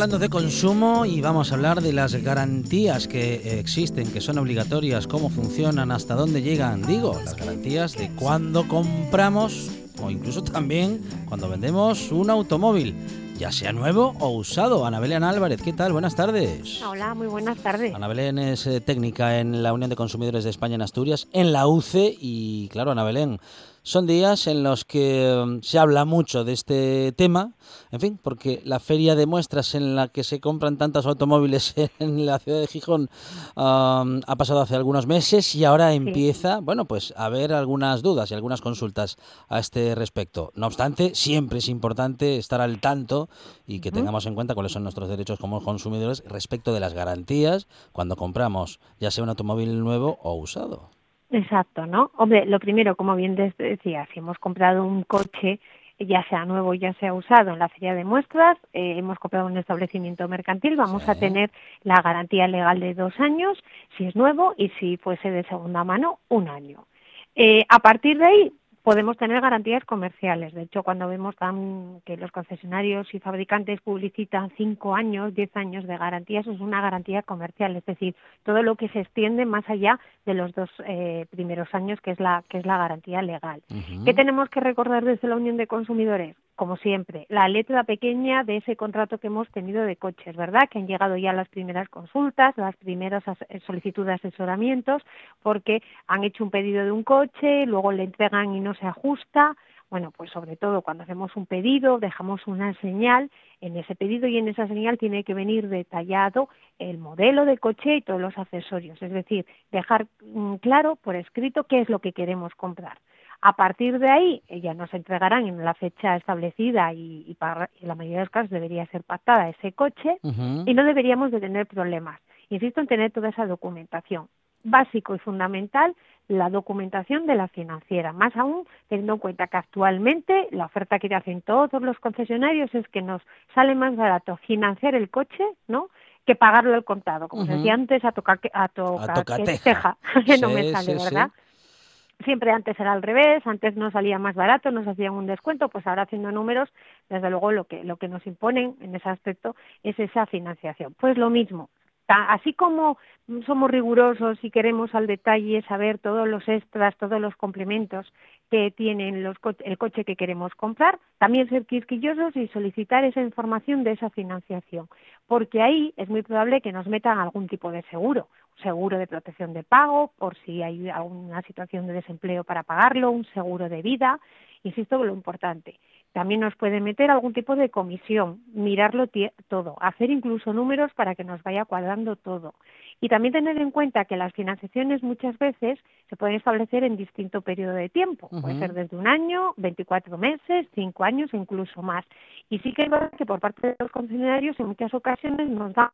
Hablando de consumo y vamos a hablar de las garantías que existen, que son obligatorias, cómo funcionan, hasta dónde llegan. Digo, las garantías de cuando compramos o incluso también cuando vendemos un automóvil ya sea nuevo o usado. Ana Belén Álvarez, ¿qué tal? Buenas tardes. Hola, muy buenas tardes. Ana Belén es eh, técnica en la Unión de Consumidores de España en Asturias, en la UCE, y claro, Ana Belén, son días en los que mm, se habla mucho de este tema, en fin, porque la feria de muestras en la que se compran tantos automóviles en la ciudad de Gijón ha pasado hace algunos meses y ahora empieza, bueno, pues a haber algunas dudas y algunas consultas a este respecto. No obstante, siempre es importante estar al tanto y que tengamos en cuenta cuáles son nuestros derechos como consumidores respecto de las garantías cuando compramos, ya sea un automóvil nuevo o usado. Exacto, ¿no? Hombre, lo primero, como bien decía, si hemos comprado un coche, ya sea nuevo, ya sea usado en la feria de muestras, eh, hemos comprado un establecimiento mercantil, vamos a tener la garantía legal de dos años, si es nuevo, y si fuese de segunda mano, un año. Eh, a partir de ahí, podemos tener garantías comerciales. De hecho, cuando vemos que los concesionarios y fabricantes publicitan cinco años, diez años de garantía, eso es una garantía comercial, es decir, todo lo que se extiende más allá de los dos eh, primeros años, que es la que es la garantía legal. ¿Qué tenemos que recordar desde la Unión de Consumidores? Como siempre, la letra pequeña de ese contrato que hemos tenido de coches, ¿verdad? Que han llegado ya las primeras consultas, las primeras eh, solicitudes de asesoramientos, porque han hecho un pedido de un coche, luego le entregan y no se ajusta. Bueno, pues sobre todo cuando hacemos un pedido, dejamos una señal. En ese pedido y en esa señal tiene que venir detallado el modelo de coche y todos los accesorios. Es decir, dejar mm, claro por escrito qué es lo que queremos comprar. A partir de ahí, ya nos entregarán en la fecha establecida y, para, en la mayoría de los casos debería ser pactada ese coche y no deberíamos de tener problemas. Insisto en tener toda esa documentación. Básico y fundamental, la documentación de la financiera. Más aún, teniendo en cuenta que actualmente la oferta que te hacen todos los concesionarios es que nos sale más barato financiar el coche, ¿no? que pagarlo al contado, como se decía antes, a tocar a, tocar teja, que no me sale, ¿verdad? Siempre antes era al revés, antes nos salía más barato, nos hacían un descuento, pues ahora haciendo números, desde luego lo que, lo que nos imponen en ese aspecto es esa financiación. Pues lo mismo, así como somos rigurosos y queremos al detalle saber todos los extras, todos los complementos que tienen los el coche que queremos comprar, también ser quisquillosos y solicitar esa información de esa financiación, porque ahí es muy probable que nos metan algún tipo de seguro, seguro de protección de pago, por si hay alguna situación de desempleo para pagarlo, un seguro de vida, insisto lo importante, también nos puede meter algún tipo de comisión, mirarlo todo, hacer incluso números para que nos vaya cuadrando todo. Y también tener en cuenta que las financiaciones muchas veces se pueden establecer en distinto periodo de tiempo. Puede ser desde un año, 24 meses, 5 años e incluso más. Y sí que es verdad que por parte de los concesionarios en muchas ocasiones nos da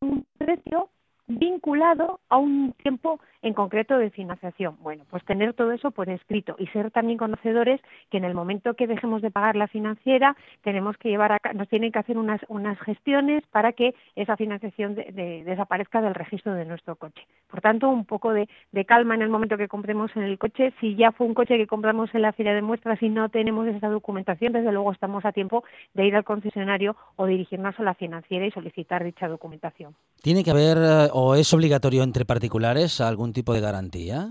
un precio vinculado a un tiempo en concreto de financiación. Bueno, pues tener todo eso por escrito y ser también conocedores que en el momento que dejemos de pagar la financiera tenemos que llevar a, nos tienen que hacer unas, unas gestiones para que esa financiación desaparezca del registro de nuestro coche. Por tanto, un poco de, calma en el momento que compremos en el coche. Si ya fue un coche que compramos en la feria de muestras y no tenemos esa documentación, desde luego estamos a tiempo de ir al concesionario o dirigirnos a la financiera y solicitar dicha documentación. Tiene que haber eh, o es obligatorio entre particulares algún tipo de garantía?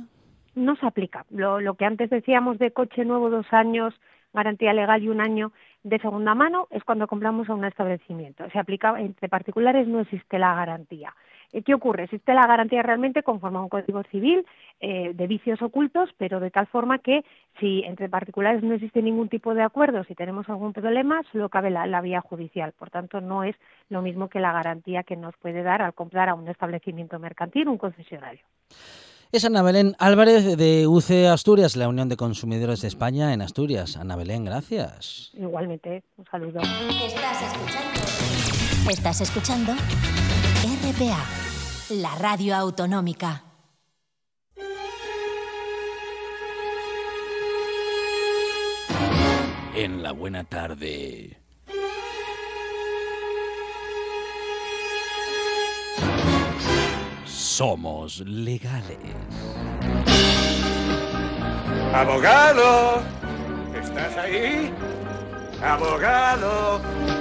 No se aplica. Lo, lo que antes decíamos de coche nuevo dos años, garantía legal y un año de segunda mano es cuando compramos a un establecimiento. Se aplica entre particulares no existe la garantía. Eh, ¿Qué ocurre? Existe la garantía realmente conforme a un código civil eh, de vicios ocultos, pero de tal forma que si entre particulares no existe ningún tipo de acuerdo, si tenemos algún problema, solo cabe la, la vía judicial. Por tanto, no es lo mismo que la garantía que nos puede dar al comprar a un establecimiento mercantil, un concesionario. Es Ana Belén Álvarez de UC Asturias, la Unión de Consumidores de España en Asturias. Ana Belén, gracias. Igualmente, un saludo. Estás escuchando. Estás escuchando RPA, la radio autonómica. En la buena tarde. Somos legales. Abogado, ¿estás ahí? Abogado.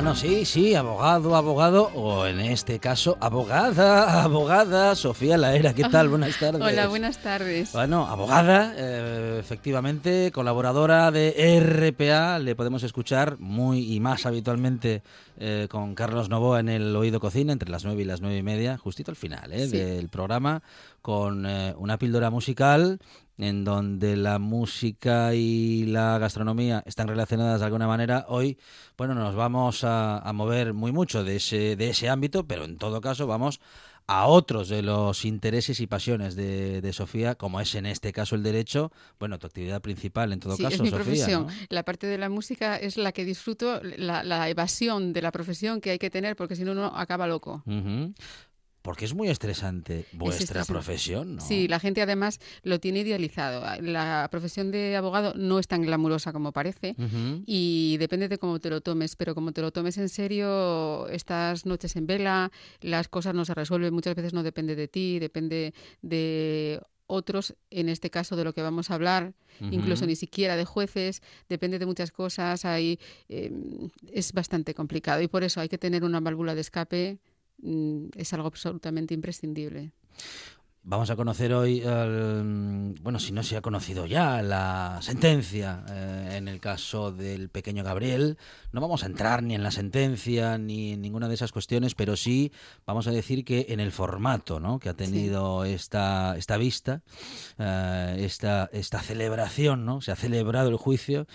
Bueno, sí, sí, abogado, abogado, o en este caso, abogada, abogada, Sofía Laera, ¿qué tal? Buenas tardes. Hola, buenas tardes. Bueno, abogada, eh, efectivamente, colaboradora de RPA, le podemos escuchar muy y más habitualmente eh, con Carlos Novoa en el Oído Cocina, entre las nueve y las nueve y media, justito al final eh, Sí. del programa, con eh, una píldora musical en donde la música y la gastronomía están relacionadas de alguna manera. Hoy, bueno, nos vamos a, a mover muy mucho de ese, de ese ámbito, pero en todo caso vamos a otros de los intereses y pasiones de, de Sofía, como es en este caso el derecho, bueno, tu actividad principal en todo Sí, caso, es mi Sofía. profesión. ¿no? La parte de la música es la que disfruto, la, la evasión de la profesión que hay que tener, porque si no, uno acaba loco. Ujú. Porque es muy estresante vuestra estresante. profesión, ¿no? Sí, la gente además lo tiene idealizado. La profesión de abogado no es tan glamurosa como parece. Y depende de cómo te lo tomes, pero como te lo tomes en serio, estas noches en vela, las cosas no se resuelven, muchas veces no depende de ti, depende de otros, en este caso de lo que vamos a hablar, incluso ni siquiera de jueces, depende de muchas cosas, hay, eh, es bastante complicado y por eso hay que tener una válvula de escape, es algo absolutamente imprescindible. Vamos a conocer hoy, el- bueno, si no se ha conocido ya, la sentencia eh, en el caso del pequeño Gabriel. No vamos a entrar ni en la sentencia ni en ninguna de esas cuestiones, pero sí vamos a decir que en el formato ¿no? que ha tenido esta, esta vista, eh, esta, esta celebración, ¿no? se ha celebrado el juicio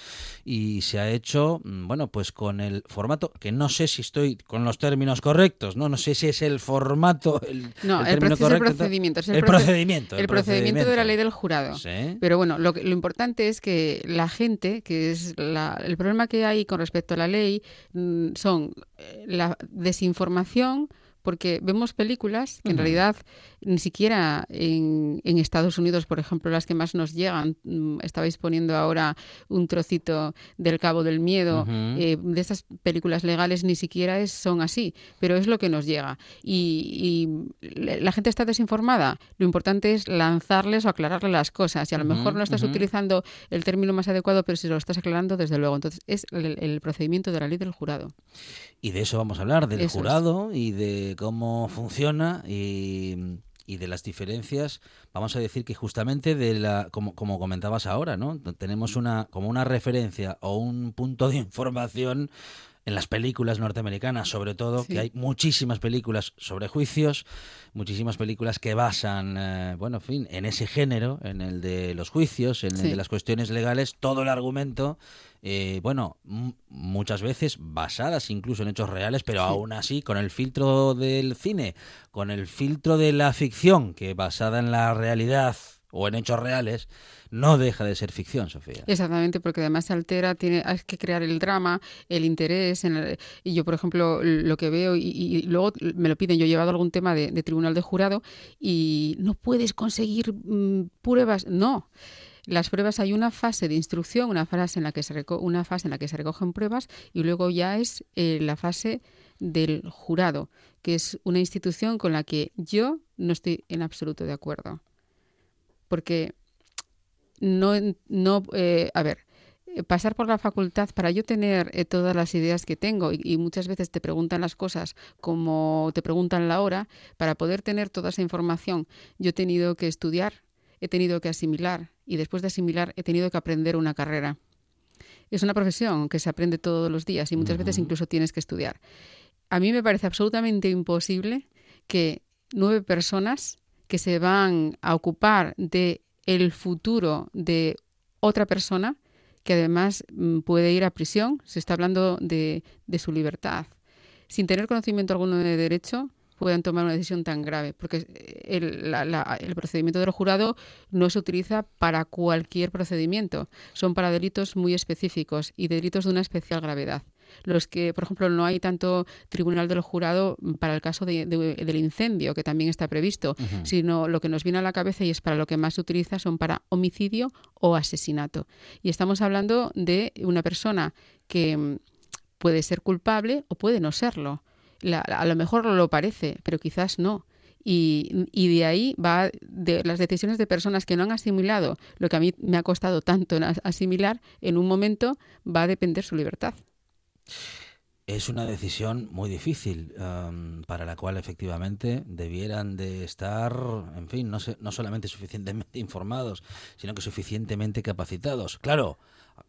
y se ha hecho, mm, bueno, pues con el formato, que no sé si estoy con los términos correctos, no, no sé si es el formato, el, No, el, término el procedimiento. es El proce- procedimiento, el El procedimiento de la ley del jurado. Sí. Pero bueno, lo, que- lo importante es que la gente, que es la- el problema que hay con respecto a la ley, mm, son eh, la desinformación, porque vemos películas que en realidad ni siquiera en, en Estados Unidos, por ejemplo, las que más nos llegan, mm, estabais poniendo ahora un trocito del Cabo del Miedo, eh, de estas películas legales ni siquiera es, son así, pero es lo que nos llega. Y, y la gente está desinformada. Lo importante es lanzarles o aclararles las cosas. Y a lo mejor no estás utilizando el término más adecuado, pero si lo estás aclarando, desde luego. Entonces, es el, el procedimiento de la ley del jurado. Y de eso vamos a hablar, del Eso es. jurado y de cómo funciona y, y de las diferencias. Vamos a decir que justamente de la, como, como comentabas ahora, ¿no? Tenemos una, como una referencia o un punto de información en las películas norteamericanas, sobre todo, Sí. que hay muchísimas películas sobre juicios, muchísimas películas que basan, eh, bueno, en fin, en ese género, en el de los juicios, en el Sí. de las cuestiones legales, todo el argumento, eh, bueno, muchas veces basadas incluso en hechos reales, pero Sí. aún así con el filtro del cine, con el filtro de la ficción, que basada en la realidad o en hechos reales, no deja de ser ficción, Sofía. Exactamente, porque además se altera, tiene, hay que crear el drama, el interés. En y yo, por ejemplo, lo que veo, y, luego me lo piden, yo he llevado algún tema de, tribunal de jurado y no puedes conseguir mm, pruebas. No. Las pruebas hay una fase de instrucción, una fase en la que se una fase en la que se recogen pruebas y luego ya es eh, la fase del jurado, que es una institución con la que yo no estoy en absoluto de acuerdo. Porque no, no eh, a ver, eh, pasar por la facultad para yo tener eh, todas las ideas que tengo y, y muchas veces te preguntan las cosas como te preguntan la hora, para poder tener toda esa información yo he tenido que estudiar, he tenido que asimilar y después de asimilar he tenido que aprender una carrera. Es una profesión que se aprende todos los días y muchas veces incluso tienes que estudiar. A mí me parece absolutamente imposible que nueve personas que se van a ocupar de el futuro de otra persona que además mm, puede ir a prisión, se está hablando de, de su libertad, sin tener conocimiento alguno de derecho, puedan tomar una decisión tan grave, porque el, el, procedimiento del jurado no se utiliza para cualquier procedimiento, son para delitos muy específicos y delitos de una especial gravedad. Los que, por ejemplo, no hay tanto tribunal del jurado para el caso de, del incendio, que también está previsto, sino lo que nos viene a la cabeza y es para lo que más se utiliza son para homicidio o asesinato. Y estamos hablando de una persona que mm, puede ser culpable o puede no serlo a lo mejor lo parece, pero quizás no. Y, y, de ahí va de las decisiones de personas que no han asimilado lo que a mí me ha costado tanto asimilar, en un momento va a depender su libertad. Es una decisión muy difícil um, para la cual efectivamente debieran de estar, en fin, no, no solamente suficientemente informados, sino que suficientemente capacitados. Claro,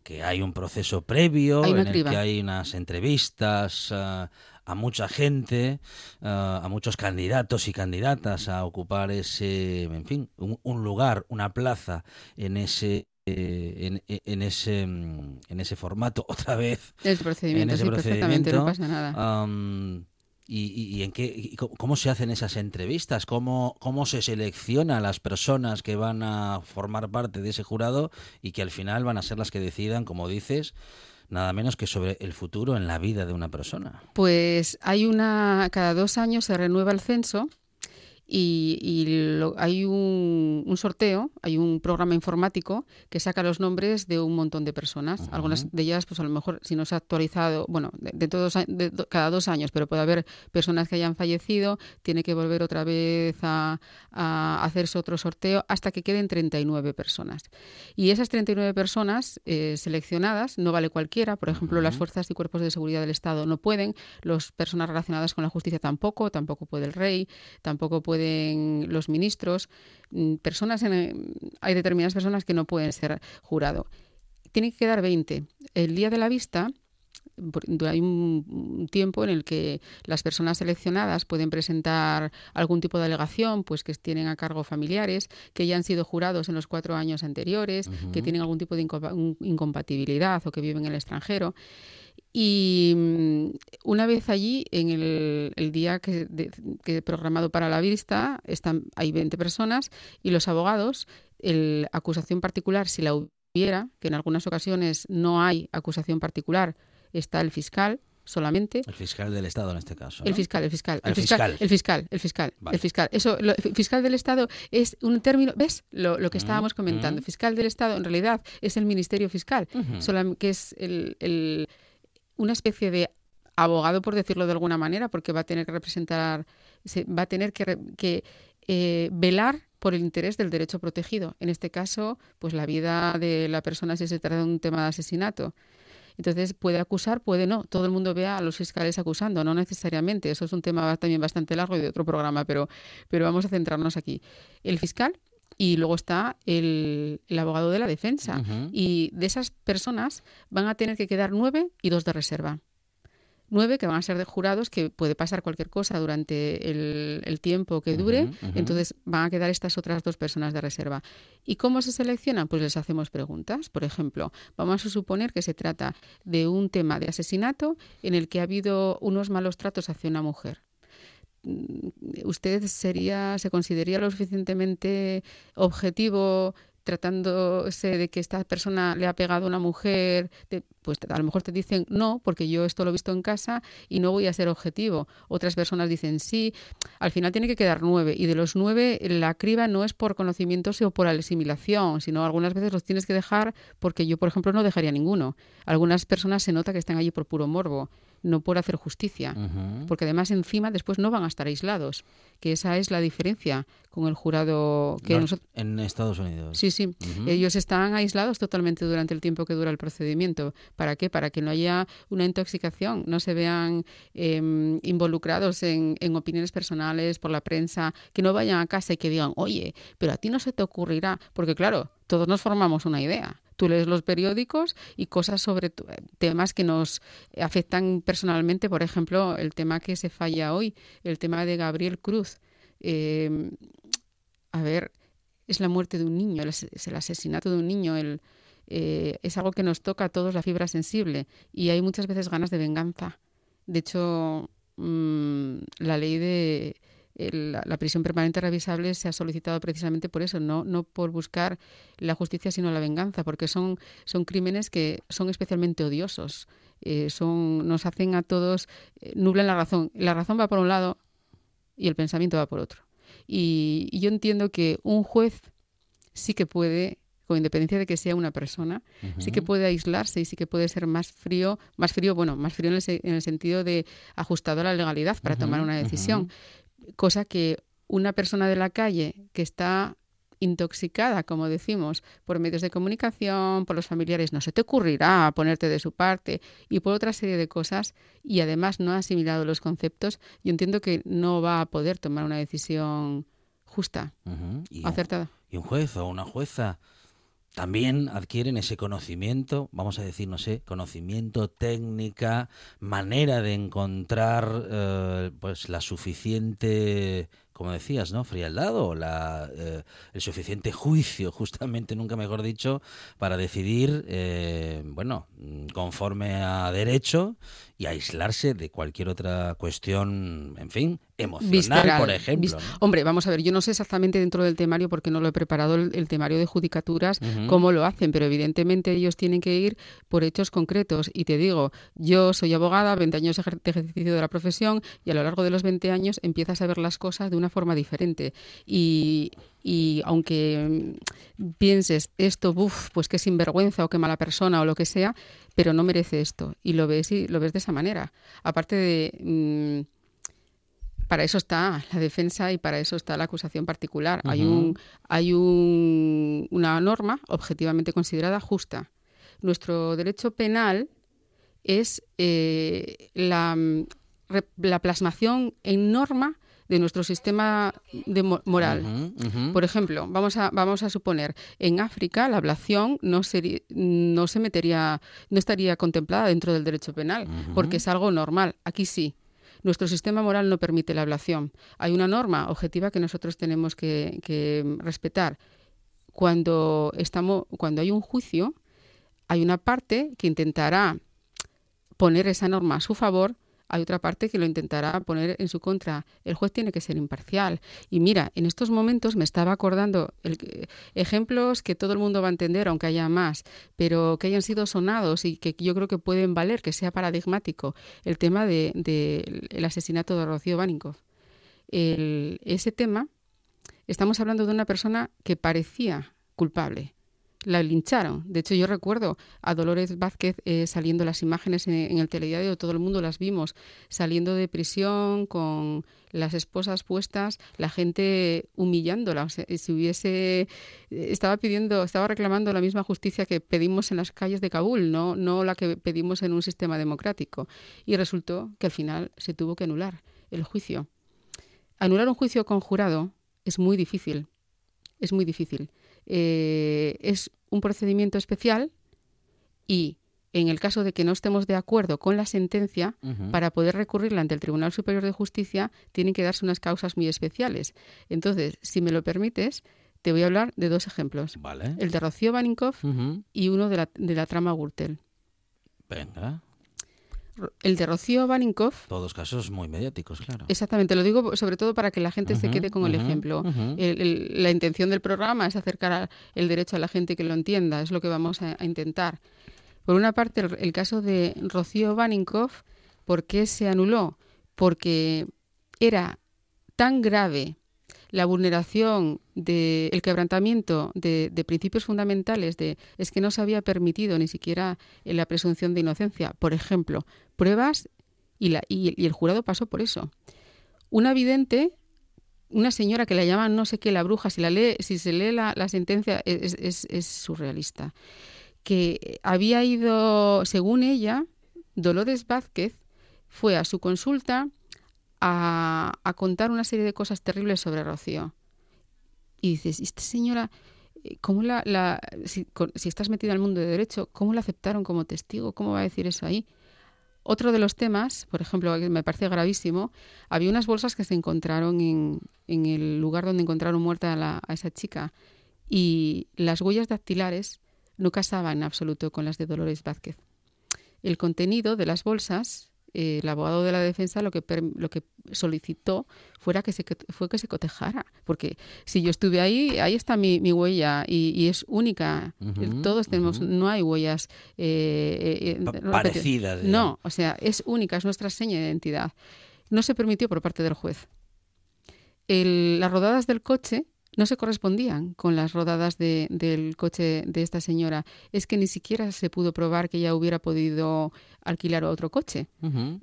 que hay un proceso previo en el que hay unas entrevistas, uh, a mucha gente, a muchos candidatos y candidatas a ocupar ese, en fin, un, lugar, una plaza en ese eh, en, ese mm, en ese formato otra vez el procedimiento, en ese procedimiento no pasa nada y, en qué cómo se hacen esas entrevistas cómo cómo se selecciona a las personas que van a formar parte de ese jurado y que al final van a ser las que decidan como dices nada menos que sobre el futuro en la vida de una persona. Pues hay una, cada dos años se renueva el censo y, hay un, sorteo, hay un programa informático que saca los nombres de un montón de personas. Algunas de ellas, pues a lo mejor, si no se ha actualizado, bueno, de, todos, de, cada dos años, pero puede haber personas que hayan fallecido, tiene que volver otra vez a, hacerse otro sorteo hasta que queden 39 personas. Y esas 39 personas eh, seleccionadas, no vale cualquiera, por ejemplo, las fuerzas y cuerpos de seguridad del Estado no pueden, las personas relacionadas con la justicia tampoco, tampoco puede el rey, tampoco puede pueden los ministros, mm, personas en, hay determinadas personas que no pueden ser jurado. Tiene que quedar 20. El día de la vista hay un tiempo en el que las personas seleccionadas pueden presentar algún tipo de alegación, pues que tienen a cargo familiares, que ya han sido jurados en los cuatro años anteriores, que tienen algún tipo de incompatibilidad o que viven en el extranjero. Y mm, una vez allí, en el, día que, he programado para la vista, están, hay 20 personas y los abogados, el acusación particular, si la hubiera, que en algunas ocasiones no hay acusación particular, está el fiscal solamente. El fiscal del Estado en este caso. El fiscal, el fiscal. El, fiscal, El fiscal, el fiscal. El fiscal. Eso, el fiscal del Estado es un término. ¿Ves lo, que estábamos comentando? Fiscal del Estado en realidad es el Ministerio Fiscal, que es el una especie de abogado, por decirlo de alguna manera, porque va a tener que representar, va a tener que, eh, velar por el interés del derecho protegido. En este caso, pues la vida de la persona si se trata de un tema de asesinato. Entonces, puede acusar, puede no. Todo el mundo ve a los fiscales acusando, no necesariamente. Eso es un tema también bastante largo y de otro programa, pero, pero vamos a centrarnos aquí. El fiscal y luego está el, abogado de la defensa. Y de esas personas van a tener que quedar nueve y dos de reserva. Nueve que van a ser de jurados, que puede pasar cualquier cosa durante el, tiempo que dure, entonces van a quedar estas otras dos personas de reserva. ¿Y cómo se seleccionan? Pues les hacemos preguntas. Por ejemplo, vamos a suponer que se trata de un tema de asesinato en el que ha habido unos malos tratos hacia una mujer. Mm, ¿usted sería, se consideraría lo suficientemente objetivo tratándose de que esta persona le ha pegado a una mujer, pues a lo mejor te dicen no, porque yo esto lo he visto en casa y no voy a ser objetivo. Otras personas dicen sí. Al final tiene que quedar nueve. Y de los nueve, la criba no es por conocimientos o por asimilación, sino algunas veces los tienes que dejar porque yo, por ejemplo, no dejaría ninguno. Algunas personas se nota que están allí por puro morbo no por hacer justicia, porque además encima después no van a estar aislados, que esa es la diferencia con el jurado que en Estados Unidos. Sí, sí, ellos están aislados totalmente durante el tiempo que dura el procedimiento. ¿Para qué? Para que no haya una intoxicación, no se vean em, involucrados en, en opiniones personales por la prensa, que no vayan a casa y que digan, oye, pero a ti no se te ocurrirá, porque claro, todos nos formamos una idea. Tú lees los periódicos y cosas sobre temas que nos afectan personalmente, por ejemplo, el tema que se falla hoy, el tema de Gabriel Cruz. Eh, a ver, es la muerte de un niño, es el asesinato de un niño, eh, es algo que nos toca a todos la fibra sensible y hay muchas veces ganas de venganza. De hecho, mm, la ley de la, prisión permanente revisable se ha solicitado precisamente por eso, no, no por buscar la justicia, sino la venganza, porque son, son crímenes que son especialmente odiosos. Eh, son, nos hacen a todos, eh, nublan la razón. La razón va por un lado y el pensamiento va por otro. Y, y yo entiendo que un juez sí que puede con independencia de que sea una persona, sí que puede aislarse y sí que puede ser más frío, más frío, bueno, más frío en el, sentido de ajustado a la legalidad para tomar una decisión, cosa que una persona de la calle que está intoxicada, como decimos, por medios de comunicación, por los familiares, no se te ocurrirá ponerte de su parte y por otra serie de cosas y además no ha asimilado los conceptos, yo entiendo que no va a poder tomar una decisión justa, acertada. y un juez o una jueza también adquieren ese conocimiento, vamos a decir, no sé, conocimiento, técnica, manera de encontrar eh, pues la suficiente como decías, ¿no? Frialdad o la, eh, el suficiente juicio, justamente, nunca mejor dicho, para decidir, eh, bueno, conforme a derecho y aislarse de cualquier otra cuestión, en fin, emocional, por ejemplo. Hombre, vamos a ver, yo no sé exactamente dentro del temario, porque no lo he preparado el, temario de judicaturas, cómo lo hacen, pero evidentemente ellos tienen que ir por hechos concretos. Y te digo, yo soy abogada, 20 años de ejercicio de la profesión, y a lo largo de los 20 años empiezas a ver las cosas de una forma diferente. Y, y aunque pienses esto, buf, pues qué sinvergüenza o qué mala persona o lo que sea, pero no merece esto. Y lo ves y lo ves de esa manera. Aparte de. Mm, para eso está la defensa y para eso está la acusación particular. Hay, un, hay un, una norma objetivamente considerada justa. Nuestro derecho penal es eh, la, la plasmación en norma de nuestro sistema de moral. Por ejemplo, vamos a, vamos a suponer, en África la ablación no, sería, no se metería, no estaría contemplada dentro del derecho penal, porque es algo normal. Aquí sí. Nuestro sistema moral no permite la ablación. Hay una norma objetiva que nosotros tenemos que, respetar. Cuando, estamos, cuando hay un juicio, hay una parte que intentará poner esa norma a su favor hay otra parte que lo intentará poner en su contra. El juez tiene que ser imparcial. Y mira, en estos momentos me estaba acordando ejemplos que todo el mundo va a entender, aunque haya más, pero que hayan sido sonados y que yo creo que pueden valer, que sea paradigmático. El tema del de, asesinato de Rocío Baninkoff. ese tema, estamos hablando de una persona que parecía culpable la lincharon. De hecho, yo recuerdo a Dolores Vázquez eh, saliendo las imágenes en, el telediario, todo el mundo las vimos, saliendo de prisión con las esposas puestas, la gente humillándola. si hubiese, estaba pidiendo, estaba reclamando la misma justicia que pedimos en las calles de Kabul, no, no la que pedimos en un sistema democrático. Y resultó que al final se tuvo que anular el juicio. Anular un juicio conjurado es muy difícil. Es muy difícil. Eh, es un procedimiento especial y en el caso de que no estemos de acuerdo con la sentencia, para poder recurrirla ante el Tribunal Superior de Justicia, tienen que darse unas causas muy especiales. Entonces, si me lo permites, te voy a hablar de dos ejemplos. El de Rocío Baninkoff y uno de la, de la trama Gürtel. Venga el de Rocío Baninkoff. Todos casos muy mediáticos, claro. Exactamente, lo digo sobre todo para que la gente se quede con el ejemplo. la intención del programa es acercar el derecho a la gente que lo entienda, es lo que vamos a, intentar. Por una parte, el, caso de Rocío Baninkoff, ¿por qué se anuló? Porque era tan grave la vulneración del el quebrantamiento de, principios fundamentales de es que no se había permitido ni siquiera la presunción de inocencia. Por ejemplo, pruebas y, la, y, el jurado pasó por eso. Una vidente, una señora que la llaman no sé qué la bruja, si, la lee, si se lee la, sentencia es, surrealista, que había ido, según ella, Dolores Vázquez fue a su consulta a, contar una serie de cosas terribles sobre Rocío. Y dices, esta señora ¿cómo la, si, estás metida al mundo de derecho, cómo la aceptaron como testigo? ¿Cómo va a decir eso ahí? Otro de los temas, por ejemplo, que me parece gravísimo, había unas bolsas que se encontraron en, en el lugar donde encontraron muerta a, la, a esa chica y las huellas dactilares no casaban en absoluto con las de Dolores Vázquez. El contenido de las bolsas eh, el abogado de la defensa lo que, lo que solicitó fuera que se, fue que se cotejara. Porque si yo estuve ahí, ahí está mi, mi huella y, es única. Todos tenemos, no hay huellas eh, eh, parecidas. No, o sea, es única, es nuestra seña de identidad. No se permitió por parte del juez. las rodadas del coche no se correspondían con las rodadas del coche de esta señora. Es que ni siquiera se pudo probar que ella hubiera podido alquilar otro coche.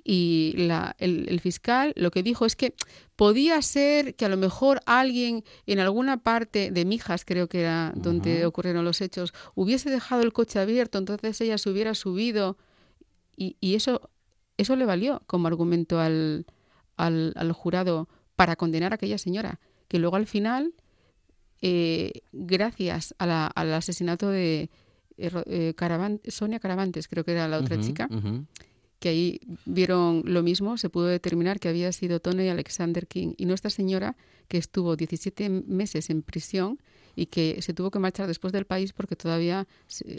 Y el, fiscal lo que dijo es que podía ser que a lo mejor alguien en alguna parte de Mijas, creo que era donde ocurrieron los hechos, hubiese dejado el coche abierto, entonces ella se hubiera subido. Y, eso, eso le valió como argumento al, al jurado para condenar a aquella señora, que luego al final eh, gracias al asesinato de eh, eh, Sonia Caravantes, creo que era la otra chica, que ahí vieron lo mismo, se pudo determinar que había sido Tony Alexander King y nuestra señora, que estuvo 17 meses en prisión y que se tuvo que marchar después del país porque todavía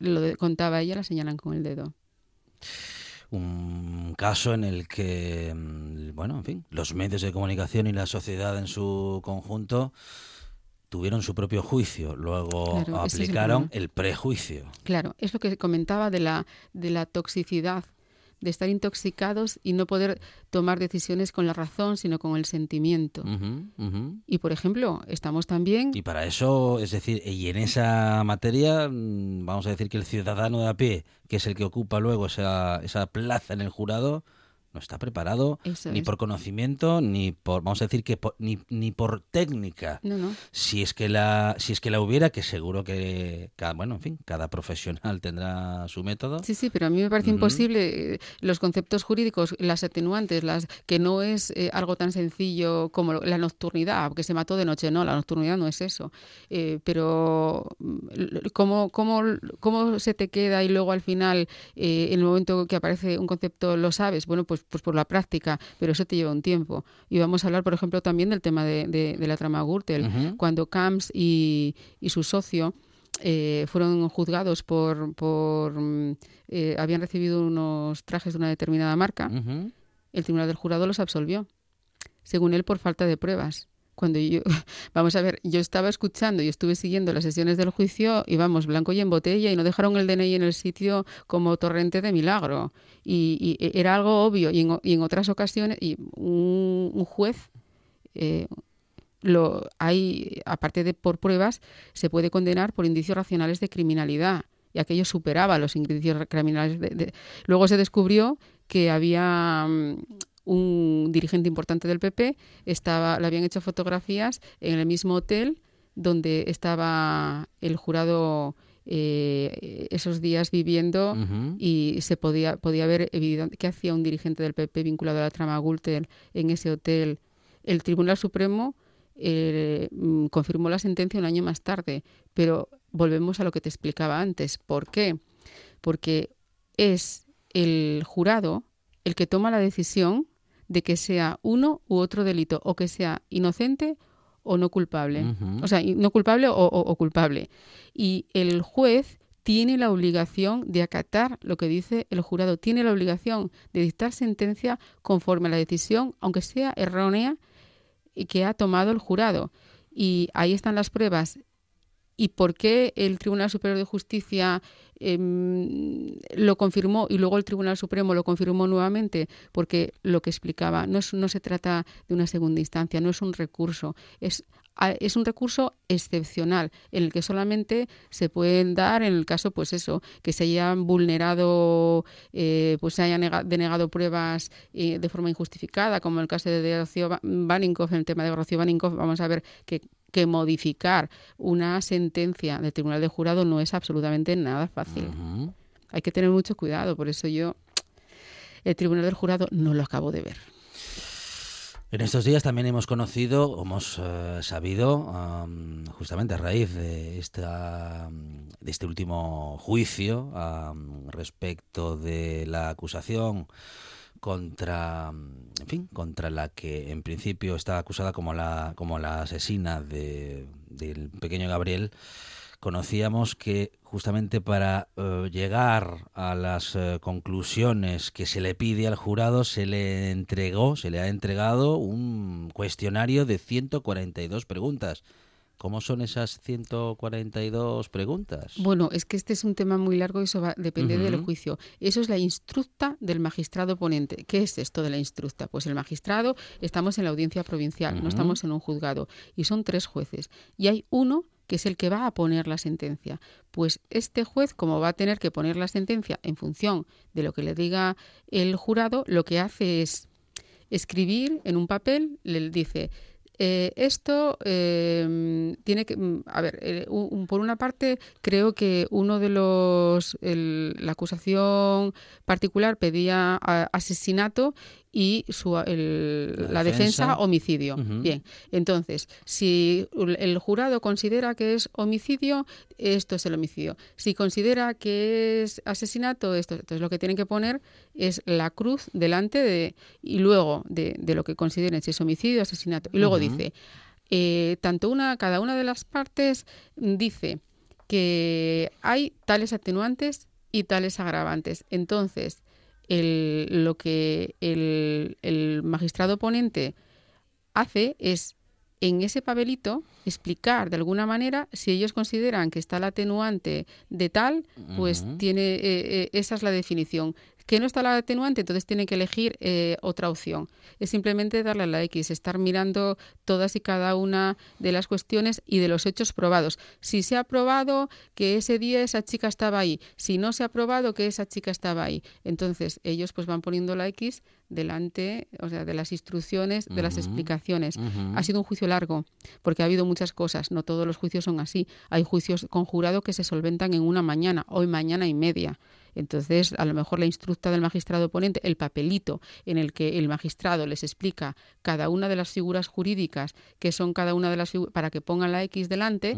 lo contaba ella, la señalan con el dedo. Un caso en el que, mm, bueno, en fin, los medios de comunicación y la sociedad en su conjunto tuvieron su propio juicio, luego aplicaron el, prejuicio. Claro, es lo que comentaba de la, de la toxicidad, de estar intoxicados y no poder tomar decisiones con la razón, sino con el sentimiento. Y, por ejemplo, estamos también... Y para eso, es decir, y en esa materia, mm, vamos a decir que el ciudadano de a pie, que es el que ocupa luego esa, esa plaza en el jurado, no está preparado ni por conocimiento ni por vamos a decir que ni, ni por técnica. Si es que la si es que la hubiera que seguro que cada, bueno en fin cada profesional tendrá su método. Sí sí pero a mí me parece imposible eh, los conceptos jurídicos las atenuantes las que no es eh, algo tan sencillo como la nocturnidad que se mató de noche. No la nocturnidad no es eso. Eh, pero mm, cómo, cómo cómo se te queda y luego al final en el momento que aparece un concepto lo sabes bueno pues pues por la práctica, pero eso te lleva un tiempo. Y vamos a hablar, por ejemplo, también del tema de, la trama Gürtel, cuando Camps y, su socio eh, fueron juzgados por, por mm, eh, habían recibido unos trajes de una determinada marca, el tribunal del jurado los absolvió, según él por falta de pruebas cuando yo, vamos a ver, yo estaba escuchando y estuve siguiendo las sesiones del juicio y vamos, blanco y en botella y no dejaron el DNI en el sitio como torrente de milagro. Y, e, era algo obvio y en, otras ocasiones, y un, juez... Eh, lo hay aparte de por pruebas se puede condenar por indicios racionales de criminalidad y aquello superaba los indicios criminales luego se descubrió que había mm, un dirigente importante del PP, estaba, le habían hecho fotografías en el mismo hotel donde estaba el jurado eh, esos días viviendo y se podía, podía ver qué hacía un dirigente del PP vinculado a la trama Gulter en ese hotel. El Tribunal Supremo eh, mm, confirmó la sentencia un año más tarde, pero volvemos a lo que te explicaba antes. ¿Por qué? Porque es el jurado el que toma la decisión de que sea uno u otro delito, o que sea inocente o no culpable. O sea, no culpable o, culpable. Y el juez tiene la obligación de acatar lo que dice el jurado, tiene la obligación de dictar sentencia conforme a la decisión, aunque sea errónea, que ha tomado el jurado. Y ahí están las pruebas. ¿Y por qué el Tribunal Superior de Justicia Em, lo confirmó y luego el Tribunal Supremo lo confirmó nuevamente porque lo que explicaba no, es, no se trata de una segunda instancia, no es un recurso, es es un recurso excepcional en el que solamente se pueden dar en el caso pues eso que se hayan vulnerado eh, pues se hayan denegado pruebas eh, de forma injustificada como el caso de Rocío Baninkoff en el tema de Rocío Baninkoff vamos a ver que que modificar una sentencia del tribunal de jurado no es absolutamente nada fácil. Hay que tener mucho cuidado, por eso yo el tribunal del jurado no lo acabo de ver. En estos días también hemos conocido, hemos eh, sabido, um, justamente a raíz de, esta, de este último juicio um, respecto de la acusación contra, en fin, contra la que en principio está acusada como la, como la asesina de, del pequeño Gabriel, conocíamos que justamente para eh, llegar a las eh, conclusiones que se le pide al jurado se le entregó, se le ha entregado un cuestionario de 142 preguntas. ¿Cómo son esas 142 preguntas? Bueno, es que este es un tema muy largo y eso va a depender del juicio. Eso es la instructa del magistrado ponente. ¿Qué es esto de la instructa? Pues el magistrado, estamos en la audiencia provincial, no estamos en un juzgado, y son tres jueces. Y hay uno que es el que va a poner la sentencia. Pues este juez, como va a tener que poner la sentencia en función de lo que le diga el jurado, lo que hace es escribir en un papel, le dice, eh, esto eh, tiene que, mm, a ver, eh, por una parte creo que uno de los, la acusación particular pedía asesinato y su, la, defensa, homicidio. Bien, entonces, si el jurado considera que es homicidio, esto es el homicidio. Si considera que es asesinato, esto entonces lo que tienen que poner es la cruz delante de y luego de, lo que consideren si es homicidio o asesinato. Y luego dice, eh, tanto una, cada una de las partes dice que hay tales atenuantes y tales agravantes. Entonces, el, lo que el, el magistrado ponente hace es en ese papelito explicar de alguna manera si ellos consideran que está el atenuante de tal, pues tiene eh, eh, esa es la definición que no está la atenuante, entonces tiene que elegir eh, otra opción. Es simplemente darle a la X, estar mirando todas y cada una de las cuestiones y de los hechos probados. Si se ha probado que ese día esa chica estaba ahí, si no se ha probado que esa chica estaba ahí, entonces ellos pues van poniendo la X delante, o sea, de las instrucciones, de las explicaciones. Ha sido un juicio largo, porque ha habido muchas cosas, no todos los juicios son así. Hay juicios con jurado que se solventan en una mañana, hoy mañana y media. Entonces, a lo mejor la instructa del magistrado ponente, el papelito en el que el magistrado les explica cada una de las figuras jurídicas que son cada una de las figuras para que pongan la X delante,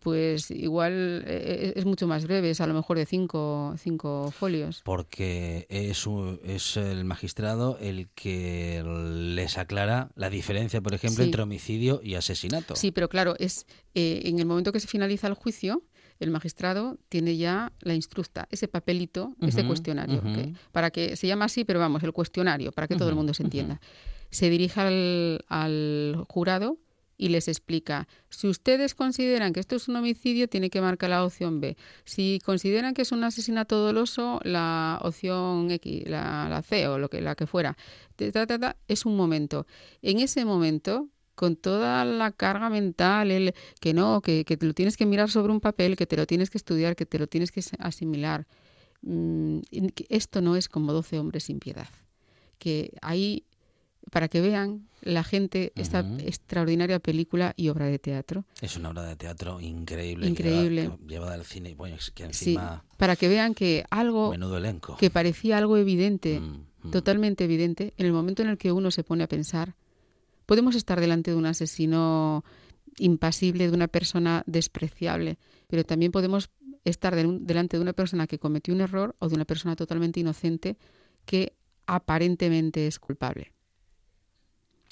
pues igual eh, es mucho más breve, es a lo mejor de cinco, cinco folios. Porque es, es el magistrado el que les aclara la diferencia, por ejemplo, entre homicidio y asesinato. Sí, pero claro, es eh, en el momento que se finaliza el juicio, el magistrado tiene ya la instructa, ese papelito, ese cuestionario, para que se llama así, pero vamos, el cuestionario, para que todo el mundo se entienda. Se dirige al, jurado y les explica, si ustedes consideran que esto es un homicidio, tiene que marcar la opción B. Si consideran que es un asesinato doloso, la opción X, la, C o lo que, la que fuera. es un momento. En ese momento, con toda la carga mental, el que no, que, te lo tienes que mirar sobre un papel, que te lo tienes que estudiar, que te lo tienes que asimilar. Mm, esto no es como 12 hombres sin piedad. Que ahí, para que vean la gente esta extraordinaria película y obra de teatro. Es una obra de teatro increíble. Increíble. Llevada al cine. Bueno, que encima... para que vean que algo elenco. que parecía algo evidente, mm, mm. totalmente evidente, en el momento en el que uno se pone a pensar, Podemos estar delante de un asesino impasible, de una persona despreciable, pero también podemos estar delante de una persona que cometió un error o de una persona totalmente inocente que aparentemente es culpable.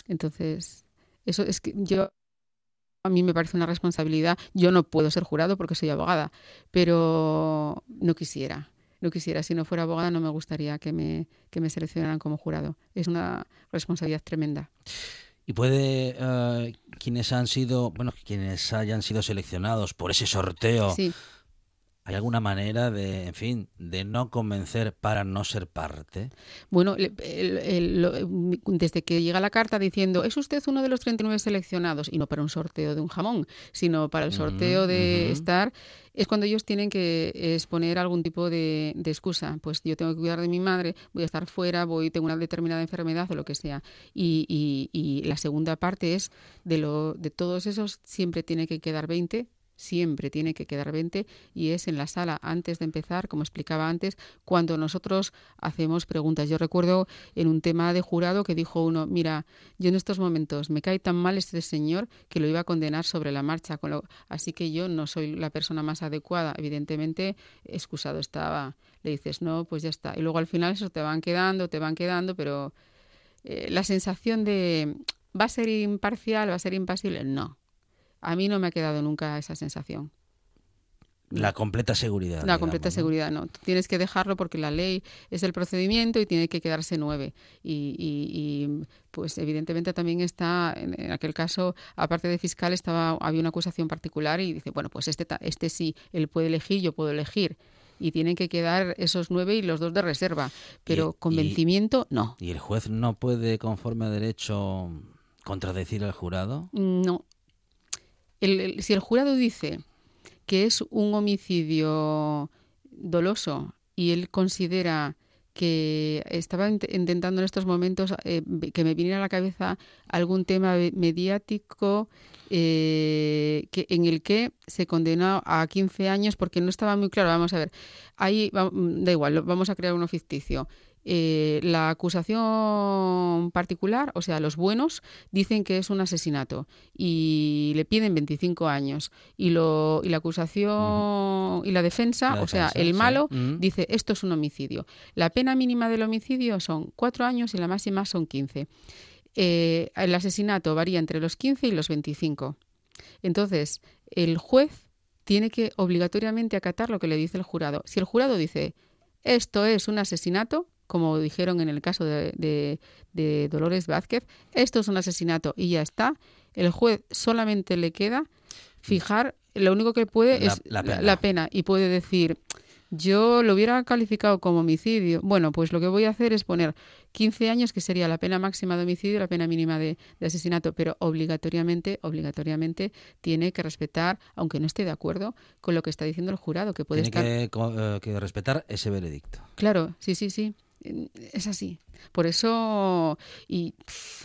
Entonces, eso es que yo a mí me parece una responsabilidad. Yo no puedo ser jurado porque soy abogada, pero no quisiera. No quisiera, si no fuera abogada no me gustaría que me, que me seleccionaran como jurado. Es una responsabilidad tremenda. Y puede eh, quienes han sido, bueno, quienes hayan sido seleccionados por ese sorteo, ¿hay alguna manera de, en fin, de no convencer para no ser parte? Bueno, desde que llega la carta diciendo, es usted uno de los 39 seleccionados, y no para un sorteo de un jamón, sino para el sorteo de estar es cuando ellos tienen que exponer algún tipo de, excusa. Pues yo tengo que cuidar de mi madre, voy a estar fuera, voy, tengo una determinada enfermedad o lo que sea. Y, la segunda parte es de, lo, de todos esos siempre tiene que quedar 20 siempre tiene que quedar 20 y es en la sala antes de empezar, como explicaba antes, cuando nosotros hacemos preguntas. Yo recuerdo en un tema de jurado que dijo uno, mira, yo en estos momentos me cae tan mal este señor que lo iba a condenar sobre la marcha, así que yo no soy la persona más adecuada. Evidentemente, excusado estaba. Le dices, no, pues ya está. Y luego al final eso te van quedando, te van quedando, pero eh, la sensación de, ¿va a ser imparcial, va a ser impasible? No a mí no me ha quedado nunca esa sensación. La completa seguridad. La completa seguridad, no. Tienes que dejarlo porque la ley es el procedimiento y tiene que quedarse nueve. Y, pues evidentemente también está, en, aquel caso, aparte de fiscal, estaba había una acusación particular y dice, bueno, pues este, este sí, él puede elegir, yo puedo elegir. Y tienen que quedar esos nueve y los dos de reserva. Pero convencimiento, no. ¿Y el juez no puede, conforme a derecho, contradecir al jurado? No, si el jurado dice que es un homicidio doloso y él considera que estaba intentando en estos momentos eh, que me viniera a la cabeza algún tema mediático eh, que, en el que se condenó a 15 años porque no estaba muy claro. Vamos a ver, ahí da igual, vamos a crear uno ficticio. Eh, la acusación particular, o sea, los buenos, dicen que es un asesinato y le piden 25 años. Y, lo, y la acusación y la defensa, o sea, el malo, dice esto es un homicidio. La pena mínima del homicidio son 4 años y la máxima son 15. Eh, el asesinato varía entre los 15 y los 25. Entonces, el juez tiene que obligatoriamente acatar lo que le dice el jurado. Si el jurado dice esto es un asesinato, como dijeron en el caso de, Dolores Vázquez, esto es un asesinato y ya está. El juez solamente le queda fijar, lo único que puede es la pena y puede decir, yo lo hubiera calificado como homicidio. Bueno, pues lo que voy a hacer es poner 15 años, que sería la pena máxima de homicidio y la pena mínima de, asesinato, pero obligatoriamente, obligatoriamente tiene que respetar, aunque no esté de acuerdo con lo que está diciendo el jurado, que puede tiene eh, que, respetar ese veredicto. Claro, sí, sí, sí es así. Por eso, y,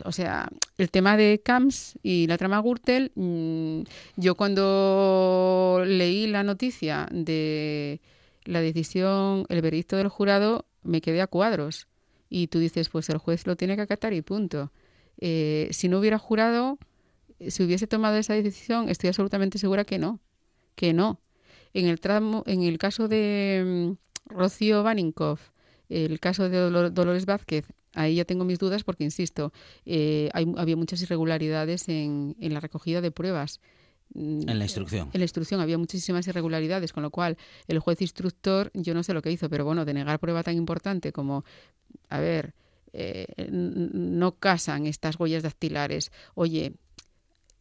o sea, el tema de Camps y la trama Gürtel, mm, yo cuando leí la noticia de la decisión, el veredicto del jurado, me quedé a cuadros. Y tú dices, pues el juez lo tiene que acatar y punto. Eh, si no hubiera jurado, si hubiese tomado esa decisión, estoy absolutamente segura que no, que no. En el tramo, en el caso de mm, Rocío Baninkoff, el caso de Dolores Vázquez, ahí ya tengo mis dudas porque, insisto, eh, hay, había muchas irregularidades en, en la recogida de pruebas. Mm, en la instrucción. En la instrucción había muchísimas irregularidades, con lo cual el juez instructor, yo no sé lo que hizo, pero bueno, de negar prueba tan importante como, a ver, eh, no casan estas huellas dactilares. Oye,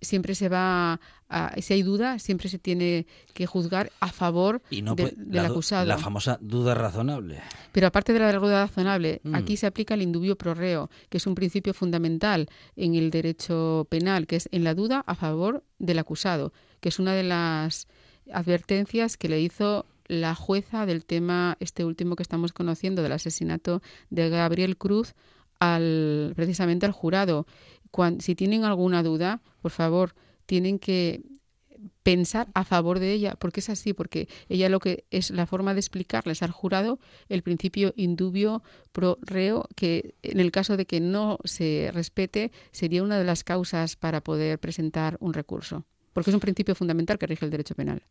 siempre se va a, si hay duda, siempre se tiene que juzgar a favor del acusado. La famosa duda razonable. Pero aparte de la duda razonable, mm. aquí se aplica el indubio pro reo, que es un principio fundamental en el derecho penal, que es en la duda a favor del acusado, que es una de las advertencias que le hizo la jueza del tema este último que estamos conociendo del asesinato de Gabriel Cruz al precisamente al jurado si tienen alguna duda, por favor, tienen que pensar a favor de ella, porque es así, porque ella lo que es la forma de explicarles al jurado el principio indubio pro reo, que en el caso de que no se respete sería una de las causas para poder presentar un recurso, porque es un principio fundamental que rige el derecho penal.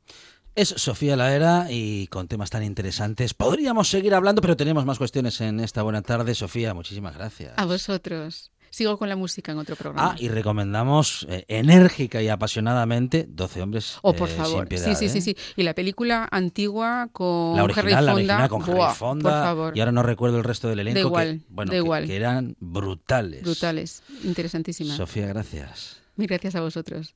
Es Sofía Laera y con temas tan interesantes podríamos seguir hablando, pero tenemos más cuestiones en esta buena tarde. Sofía, muchísimas gracias. A vosotros sigo con la música en otro programa. Ah, y recomendamos eh, enérgica y apasionadamente 12 hombres Oh, por eh, favor. sí, sí, sí, ¿eh? sí. Y la película antigua con la original, Henry La original con Henry Fonda. Por favor. Y ahora no recuerdo el resto del elenco. Da igual, que, bueno, da igual. que eran brutales. Brutales, interesantísimas. Sofía, gracias. Mil gracias a vosotros.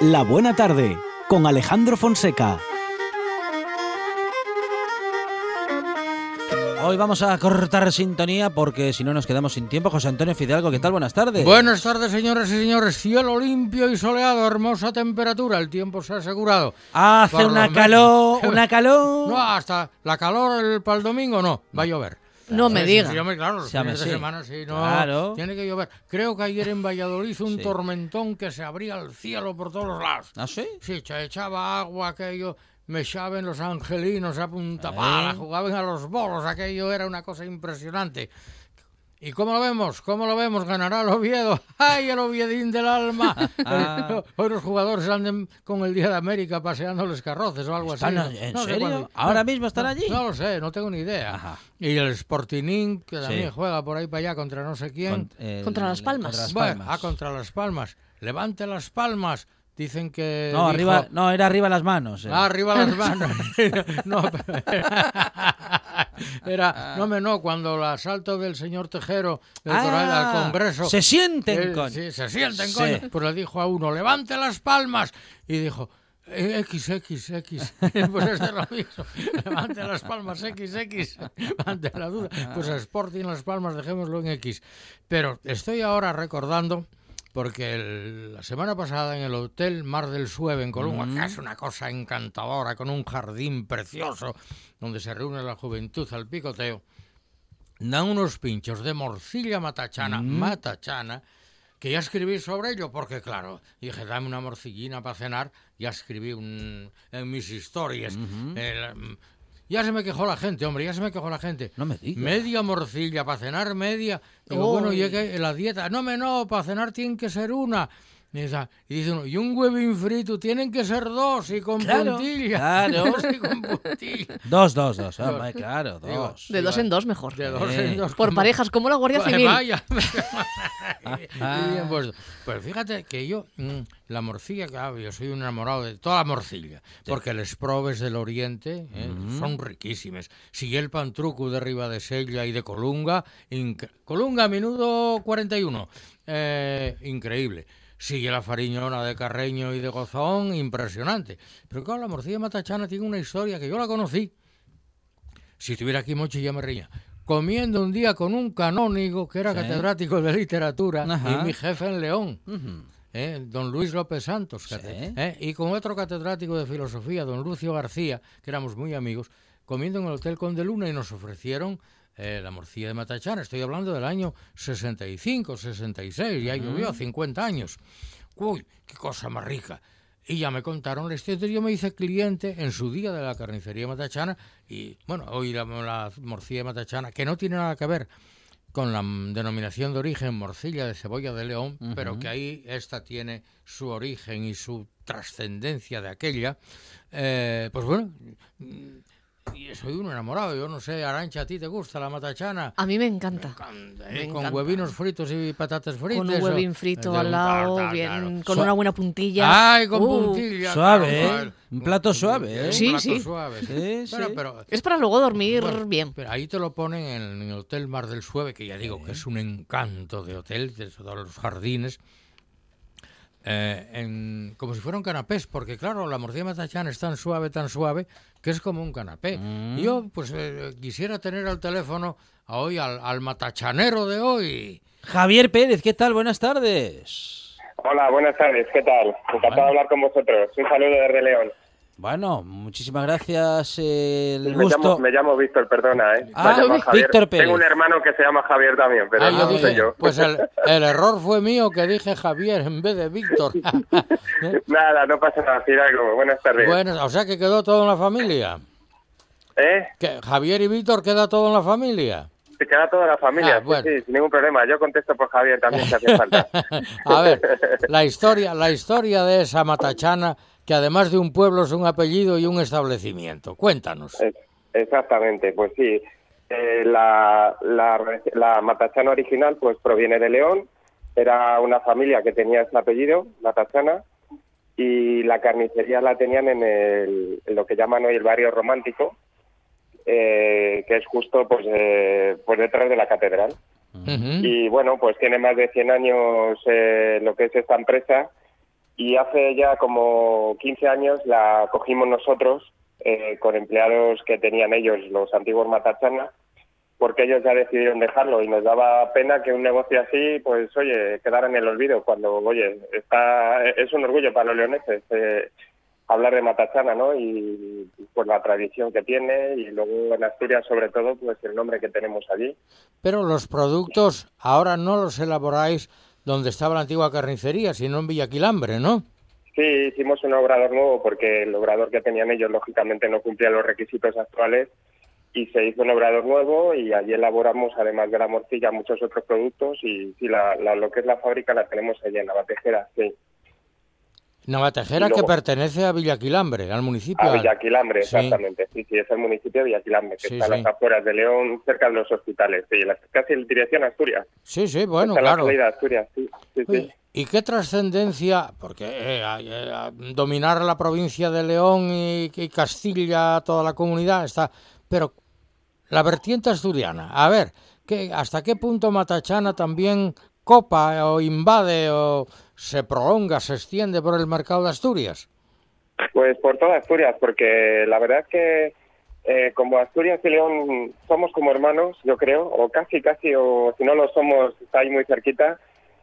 La Buena Tarde con Alejandro Fonseca. Hoy vamos a cortar sintonía porque si no nos quedamos sin tiempo. José Antonio Fidalgo, ¿qué tal? Buenas tardes. Buenas tardes, señoras y señores. Cielo limpio y soleado, hermosa temperatura. El tiempo se ha asegurado. Hace Por una calor, una calor. No, hasta la calor el, para el domingo no, va a llover. No me Sí, diga. sí, claro, los Sí, hombre, fines de sí. semana sí, no. Claro. Tiene que llover. Creo que ayer en Valladolid hizo un Sí. tormentón que se abría el cielo por todos los lados. ¿Ah, sí? Sí, echa- echaba agua, aquello, me echaban los angelinos a punta ¿Eh? pala, jugaban a los bolos, aquello era una cosa impresionante. ¿Y cómo lo vemos? ¿Cómo lo vemos? Ganará el Oviedo. ¡Ay, el Oviedín del alma! Ah. Hoy los jugadores anden con el Día de América paseándoles carroces o algo así. ¿Están- ¿no? en No serio? ¿Ahora No, mismo están no, allí? No lo sé, no tengo ni idea. Ajá. Y el Sportingín, que también Sí. juega por ahí para allá contra no sé quién. Con- el- Contra Las Palmas. contra Las Bueno, Palmas. ah, contra Las Palmas. Levante Las Palmas. Dicen que... No, dijo- arriba, no, era arriba las manos. eh. Ah, arriba las manos. no, pero- era, no me no, cuando el asalto del señor Tejero del Ah, Coral al Congreso. Se sienten, eh, coño. sí, se sienten, Sí. coño. Pues le dijo a uno, levante las palmas. Y dijo, eh, X, X, X. pues es de lo mismo. Levante las palmas, X, X. Ante la duda. Pues a Sporting las palmas, dejémoslo en X. Pero estoy ahora recordando porque el- la semana pasada en el Hotel Mar del Sueve en Columba, que es una cosa encantadora, con un jardín precioso, donde se reúne la juventud al picoteo, dan unos pinchos de morcilla matachana, matachana, que ya escribí sobre ello, porque claro, dije, dame una morcillina para cenar, ya escribí un, en mis historias. El, mm, ya se me quejó la gente, hombre, ya se me quejó la gente. No me digas. Media morcilla, para cenar media. Digo, bueno, que la dieta, no me no, para cenar tiene que ser una. Y dice, y dice uno, y un huevín frito, tienen que ser dos y con Claro, puntilla. claro. Dos y con puntilla. Dos, dos, dos. claro, Digo, dos. De dos en dos mejor. De dos Eh. en dos. Por parejas, como la Guardia Pues Civil. Vaya. Puesto. Pues fíjate que yo, mm, la morcilla, claro, yo soy un enamorado de toda la morcilla, porque les probes del oriente eh, son riquísimas. Si el pantruco de arriba de Sella y de Colunga, Colunga a menudo 41, eh, increíble. Sigue la fariñona de Carreño y de Gozón, impresionante. Pero claro, la morcilla matachana tiene una historia que yo la conocí si estuviera aquí Mochi ya me. Comiendo un día con un canónigo que era Sí. catedrático de literatura Ajá. y mi jefe en León. ¿eh? don Luis López Santos, Sí. ¿eh? y con otro catedrático de filosofía, don Lucio García, que éramos muy amigos, comiendo en el Hotel Conde Luna y nos ofrecieron eh, la morcilla de Matachana. Estoy hablando del año 65, 66, ya llovió 50 años. Uy, qué cosa más rica. Y ya me contaron la historia. Yo me hice cliente en su día de la carnicería matachana y, bueno, hoy la, la morcilla matachana, que no tiene nada que ver con la denominación de origen morcilla de cebolla de león, pero que ahí esta tiene su origen y su trascendencia de aquella. Eh, pues bueno, y soy un enamorado. Yo no sé, Arancha, ¿a ti te gusta la matachana? A mí me encanta. Eh, Me con encanta. huevinos fritos y patatas fritas. Con un huevín frito de al un lado, tartar, bien, claro. con una buena puntilla. Ay, con Uh, puntilla. Suave, claro, ¿eh? Un plato suave, ¿eh? Un Sí, plato sí. suave. Sí, sí. pero, Es para luego dormir bueno, bien. pero ahí te lo ponen en, en el Hotel Mar del Sueve, que ya digo que es un encanto de hotel, de todos los jardines. Eh, en- como si fueran canapés, porque claro, la morcilla matachana es tan suave, tan suave, que es como un canapé. Mm. Y yo, pues, eh, quisiera tener al teléfono a hoy al, al matachanero de hoy. Javier Pérez, ¿qué tal? Buenas tardes. Hola, buenas tardes, ¿qué tal? Encantado de hablar con vosotros. Un saludo desde León. Bueno, muchísimas gracias. eh, El Me gusto. llamo, me llamo Víctor, perdona, ¿eh? Ah. Víctor Pérez. Tengo un hermano que se llama Javier también, pero Ah, yo no dije, soy yo. pues el, el error fue mío que dije Javier en vez de Víctor. ¿Eh? Nada, no pasa nada, Fidalgo. Buenas tardes. Bueno, o sea que quedó todo en la familia. ¿Eh? Que Javier y Víctor queda todo en la familia. Se queda toda la familia, Ah, sí, bueno. sí, sin ningún problema. Yo contesto por Javier también si hace falta. A ver, la historia, la historia de esa matachana, que además de un pueblo es un apellido y un establecimiento. Cuéntanos. Exactamente, pues sí. Eh, la, la, la Matachana original pues proviene de León. Era una familia que tenía ese apellido, Matachana, y la carnicería la tenían en, el, en lo que llaman hoy el barrio romántico, eh, que es justo pues, eh, pues detrás de la catedral. Y bueno, pues tiene más de 100 años eh, lo que es esta empresa y hace ya como 15 años la cogimos nosotros eh, con empleados que tenían ellos, los antiguos Matachana, porque ellos ya decidieron dejarlo y nos daba pena que un negocio así, pues oye, quedara en el olvido cuando, oye, está es un orgullo para los leoneses eh, hablar de Matachana, ¿no? Y pues la tradición que tiene y luego en Asturias sobre todo, pues el nombre que tenemos allí. Pero los productos ahora no los elaboráis donde estaba la antigua carnicería, sino en Villaquilambre, ¿no? Sí, hicimos un obrador nuevo porque el obrador que tenían ellos lógicamente no cumplía los requisitos actuales y se hizo un obrador nuevo y allí elaboramos además de la morcilla muchos otros productos y sí, la, la- lo que es la fábrica la tenemos allí en Navatejera, sí. Navatejera Y luego- que pertenece a Villaquilambre, al municipio. A Villaquilambre, exactamente. Sí, sí, es el municipio de Villaquilambre, que Sí, está a sí. las afueras de León, cerca de los hospitales, sí, la- casi en dirección a Asturias. Sí, sí, bueno, Está la claro. salida de Asturias, sí. Oye, ¿Y qué trascendencia? Porque eh, eh, a- dominar la provincia de León y, y Castilla, toda la comunidad, está. Pero la vertiente asturiana, a ver, ¿qué, ¿hasta qué punto Matachana también copa o invade o se prolonga, se extiende por el mercado de Asturias? Pues por toda Asturias, porque la verdad es que eh, como Asturias y León somos como hermanos, yo creo, o casi, casi, o si no lo somos, está ahí muy cerquita,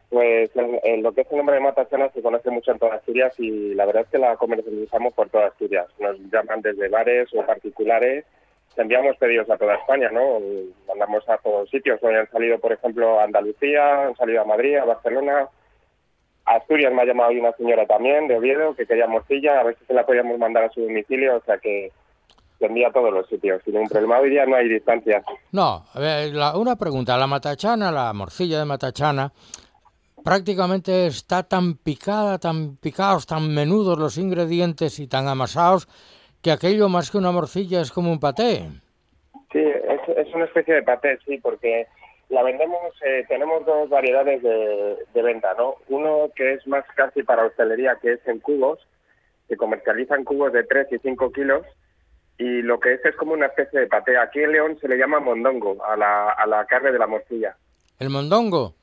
pues en, en lo que es el nombre de Matachana se conoce mucho en toda Asturias y la verdad es que la comercializamos por toda Asturias. Nos llaman desde bares o particulares, enviamos pedidos a toda España, ¿no? Mandamos a todos sitios, hoy han salido, por ejemplo, a Andalucía, han salido a Madrid, a Barcelona, Asturias me ha llamado una señora también de Oviedo que quería morcilla, a ver si se la podíamos mandar a su domicilio, o sea que se envía a todos los sitios, sin ningún problema. Hoy día no hay distancia. No, la- una pregunta. La matachana, la morcilla de matachana, prácticamente está tan picada, tan picados, tan menudos los ingredientes y tan amasados que aquello más que una morcilla es como un paté. Sí, es, es una especie de paté, sí, porque la vendemos, eh, tenemos dos variedades de, de venta, ¿no? Uno que es más casi para hostelería, que es en cubos, que comercializan cubos de 3 y 5 kilos, y lo que es es como una especie de paté. Aquí en León se le llama mondongo a la, a la carne de la morcilla. El mondongo.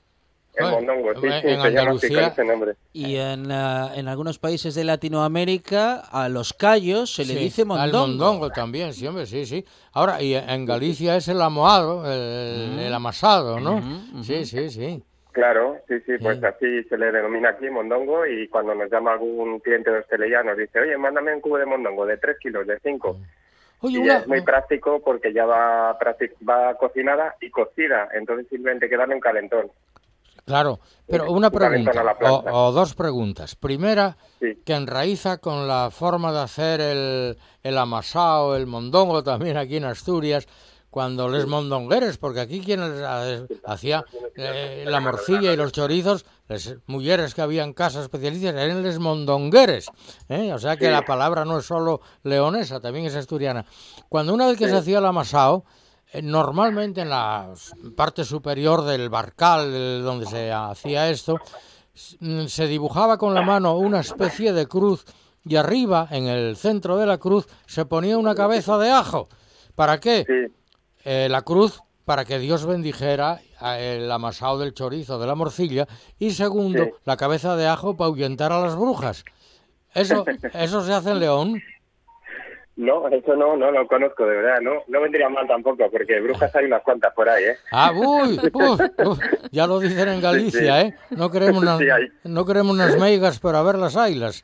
El mondongo, sí, en sí, con Andalucía- ese nombre. Y en, ah, en algunos países de Latinoamérica a los callos se le Sí, dice Al mondongo. mondongo también, sí, hombre, sí, sí. Ahora, y en Galicia es el amoado, el, el amasado, ¿no? Sí, sí, sí. Claro, sí, sí, pues así se le denomina aquí mondongo y cuando nos llama algún cliente de hostelería nos dice, oye, mándame un cubo de mondongo de 3 kilos, de 5. Oye, y una- es muy práctico porque ya va, va cocinada y cocida, entonces simplemente hay que darle un calentón. Claro, pero una pregunta, o, dos preguntas. Primera, que enraiza con la forma de hacer el, el amasado, el mondongo también aquí en Asturias, cuando les mondongueres, porque aquí quienes ha- hacía eh, la morcilla y los chorizos, las mujeres que había en casa especialistas eran les mondongueres. ¿eh? O sea que Sí. la palabra no es solo leonesa, también es asturiana. Cuando una vez que Sí. se hacía el amasado, eh, Normalmente en la parte superior del barcal del- donde se hacía esto, mm, se dibujaba con la mano una especie de cruz y arriba, en el centro de la cruz, se ponía una cabeza de ajo. ¿Para qué? Eh, la cruz para que Dios bendijera el amasado del chorizo, de la morcilla, y segundo, Sí. la cabeza de ajo para ahuyentar a las brujas. Eso, eso se hace en León. No, eso no, no lo conozco, de verdad, no, no vendría mal tampoco, porque brujas hay unas cuantas por ahí, ¿eh? Ah, uy, uf, uf, ya lo dicen en Galicia, Sí, sí. ¿eh? No queremos unas, Sí, no queremos unas meigas, pero a ver las ailas.